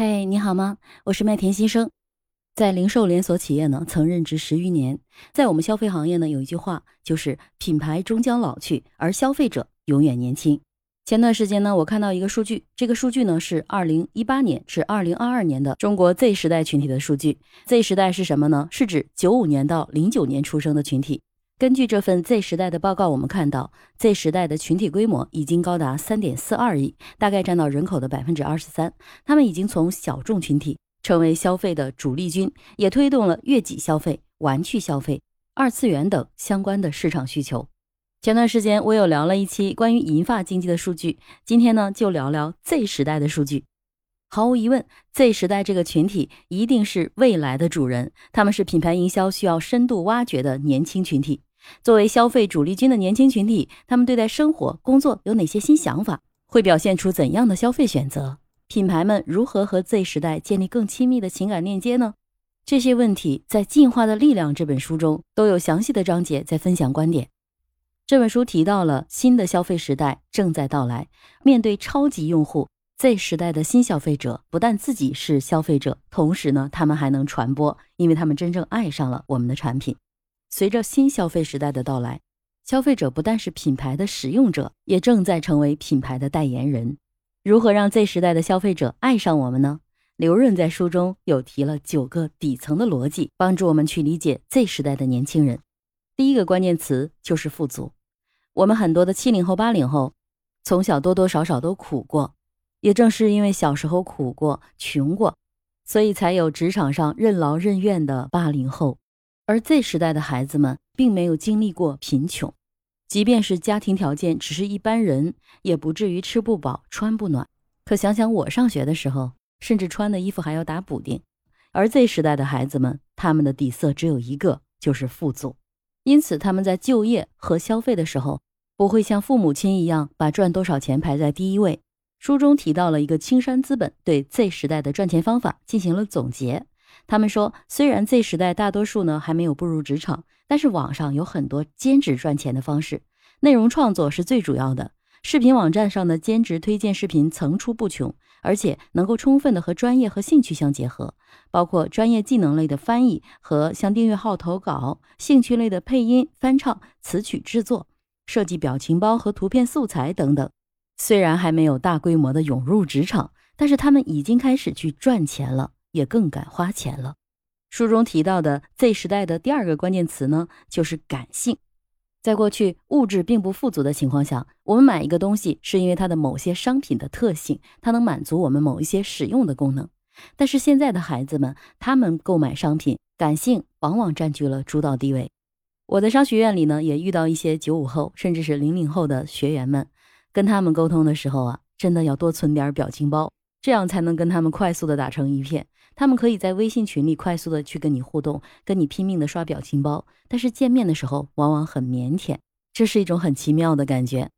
嘿，你好吗？我是麦田新生，在零售连锁企业呢，曾任职十余年。在我们消费行业呢，有一句话就是“品牌终将老去，而消费者永远年轻”。前段时间呢，我看到一个数据，这个数据呢是二零一八年至二零二二年的中国 Z 时代群体的数据。Z 时代是什么呢？是指九五年到零九年出生的群体。根据这份 Z 时代的报告，我们看到 Z 时代的群体规模已经高达三点四二亿，大概占到人口的百分之二十三。他们已经从小众群体成为消费的主力军，也推动了悦己消费、玩趣消费、二次元等相关的市场需求。前段时间我有聊了一期关于银发经济的数据，今天呢就聊聊 Z 时代的数据。毫无疑问，Z 时代这个群体一定是未来的主人，他们是品牌营销需要深度挖掘的年轻群体。作为消费主力军的年轻群体，他们对待生活、工作有哪些新想法？会表现出怎样的消费选择？品牌们如何和 Z 时代建立更亲密的情感链接呢？这些问题在《进化的力量》这本书中都有详细的章节在分享观点。这本书提到了新的消费时代正在到来，面对超级用户 Z 时代的新消费者，不但自己是消费者，同时呢，他们还能传播，因为他们真正爱上了我们的产品。随着新消费时代的到来，消费者不但是品牌的使用者，也正在成为品牌的代言人。如何让 Z 时代的消费者爱上我们呢？刘润在书中有提了九个底层的逻辑，帮助我们去理解 Z 时代的年轻人。第一个关键词就是富足。我们很多的七零后、八零后，从小多多少少都苦过，也正是因为小时候苦过、穷过，所以才有职场上任劳任怨的八零后。而 Z 时代的孩子们并没有经历过贫穷，即便是家庭条件只是一般人，也不至于吃不饱穿不暖。可想想我上学的时候，甚至穿的衣服还要打补丁。而 Z 时代的孩子们，他们的底色只有一个，就是富足。因此，他们在就业和消费的时候，不会像父母亲一样把赚多少钱排在第一位。书中提到了一个青山资本对 Z 时代的赚钱方法进行了总结。他们说，虽然 Z 时代大多数呢还没有步入职场，但是网上有很多兼职赚钱的方式，内容创作是最主要的。视频网站上的兼职推荐视频层出不穷，而且能够充分的和专业和兴趣相结合，包括专业技能类的翻译和向订阅号投稿，兴趣类的配音、翻唱、词曲制作、设计表情包和图片素材等等。虽然还没有大规模的涌入职场，但是他们已经开始去赚钱了。也更敢花钱了。书中提到的 Z 时代的第二个关键词呢，就是感性。在过去物质并不富足的情况下，我们买一个东西是因为它的某些商品的特性，它能满足我们某一些使用的功能。但是现在的孩子们，他们购买商品，感性往往占据了主导地位。我在商学院里呢，也遇到一些九五后甚至是零零后的学员们，跟他们沟通的时候啊，真的要多存点表情包。这样才能跟他们快速的打成一片。他们可以在微信群里快速的去跟你互动，跟你拼命的刷表情包，但是见面的时候往往很腼腆，这是一种很奇妙的感觉。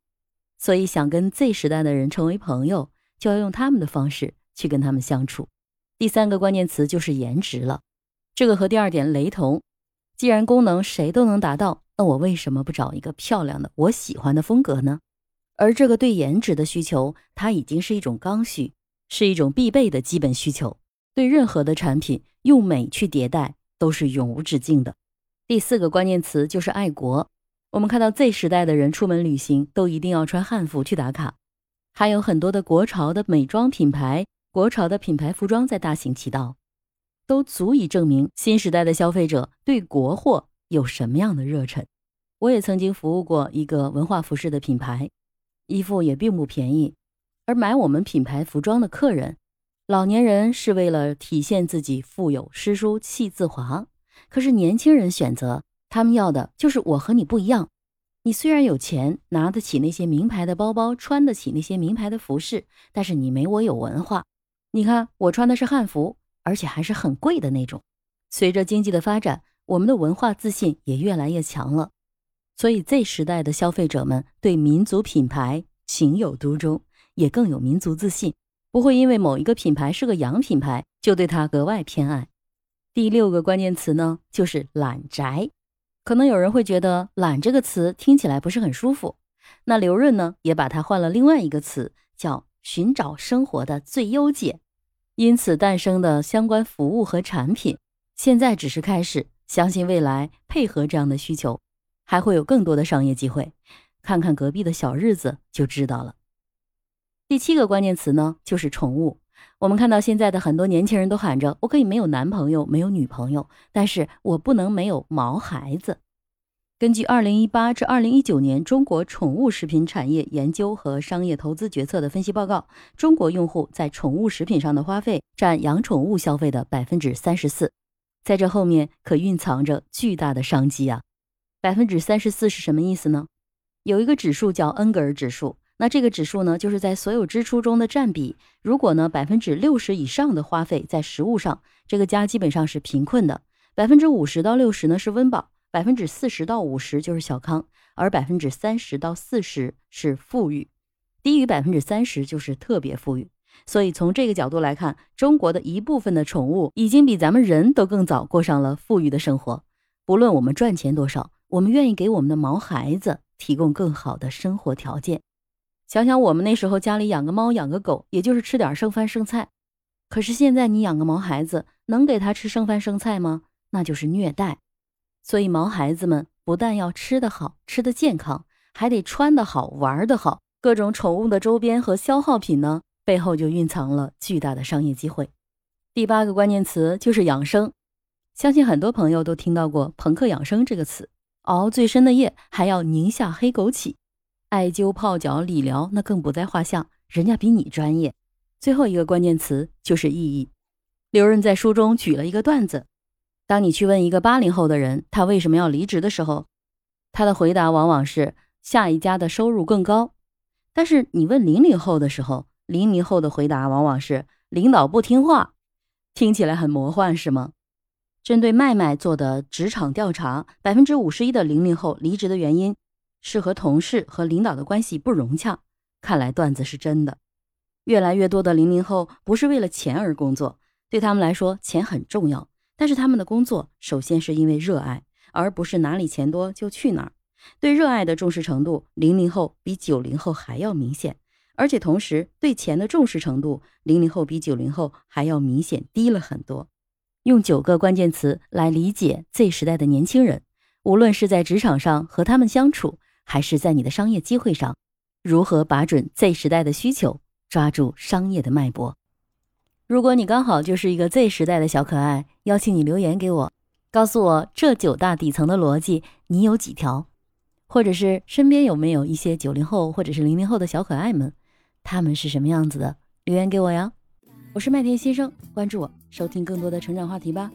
所以想跟 Z 时代的人成为朋友，就要用他们的方式去跟他们相处。第三个关键词就是颜值了，这个和第二点雷同。既然功能谁都能达到，那我为什么不找一个漂亮的、我喜欢的风格呢？而这个对颜值的需求，它已经是一种刚需。是一种必备的基本需求，对任何的产品用美去迭代都是永无止境的。第四个关键词就是爱国。我们看到 Z 时代的人出门旅行都一定要穿汉服去打卡，还有很多的国潮的美妆品牌、国潮的品牌服装在大行其道，都足以证明新时代的消费者对国货有什么样的热忱。我也曾经服务过一个文化服饰的品牌，衣服也并不便宜。而买我们品牌服装的客人，老年人是为了体现自己富有诗书气自华，可是年轻人选择，他们要的就是我和你不一样。你虽然有钱，拿得起那些名牌的包包，穿得起那些名牌的服饰，但是你没我有文化。你看我穿的是汉服，而且还是很贵的那种。随着经济的发展，我们的文化自信也越来越强了，所以 Z 时代的消费者们对民族品牌情有独钟。也更有民族自信，不会因为某一个品牌是个洋品牌就对它格外偏爱。第六个关键词呢，就是懒宅。可能有人会觉得“懒”这个词听起来不是很舒服，那刘润呢，也把它换了另外一个词，叫“寻找生活的最优解”。因此诞生的相关服务和产品，现在只是开始。相信未来配合这样的需求，还会有更多的商业机会。看看隔壁的小日子就知道了。第七个关键词呢，就是宠物。我们看到现在的很多年轻人都喊着：“我可以没有男朋友，没有女朋友，但是我不能没有毛孩子。”根据二零一八至二零一九年中国宠物食品产业研究和商业投资决策的分析报告，中国用户在宠物食品上的花费占养宠物消费的百分之三十四，在这后面可蕴藏着巨大的商机啊！百分之三十四是什么意思呢？有一个指数叫恩格尔指数，那这个指数呢，就是在所有支出中的占比。如果呢百分之六十以上的花费在食物上，这个家基本上是贫困的；百分之五十到六十呢是温饱。百分之四十到五十就是小康，而百分之三十到四十是富裕，低于百分之三十就是特别富裕。所以从这个角度来看，中国的一部分的宠物已经比咱们人都更早过上了富裕的生活。不论我们赚钱多少，我们愿意给我们的毛孩子提供更好的生活条件。想想我们那时候家里养个猫养个狗，也就是吃点剩饭剩菜。可是现在你养个毛孩子，能给他吃剩饭剩菜吗？那就是虐待。所以，毛孩子们不但要吃得好、吃得健康，还得穿得好、玩得好。各种宠物的周边和消耗品呢，背后就蕴藏了巨大的商业机会。第八个关键词就是养生。相信很多朋友都听到过“朋克养生”这个词，熬最深的夜还要宁夏黑枸杞，艾灸、泡脚、理疗那更不在话下，人家比你专业。最后一个关键词就是意义。刘润在书中举了一个段子。当你去问一个八零后的人他为什么要离职的时候，他的回答往往是下一家的收入更高。但是你问零零后的时候，零零后的回答往往是领导不听话。听起来很魔幻，是吗？针对麦麦做的职场调查，百分之五十一的零零后离职的原因是和同事和领导的关系不融洽。看来段子是真的。越来越多的零零后不是为了钱而工作，对他们来说，钱很重要。但是他们的工作首先是因为热爱，而不是哪里钱多就去哪儿。对热爱的重视程度，零零后比九零后还要明显，而且同时对钱的重视程度，零零后比九零后还要明显低了很多。用九个关键词来理解 Z 时代的年轻人，无论是在职场上和他们相处，还是在你的商业机会上，如何把准 Z 时代的需求，抓住商业的脉搏。如果你刚好就是一个 Z 时代的小可爱，邀请你留言给我，告诉我这九大底层的逻辑你有几条，或者是身边有没有一些九零后或者是零零后的小可爱们，他们是什么样子的？留言给我呀！我是麦田先生，关注我，收听更多的成长话题吧。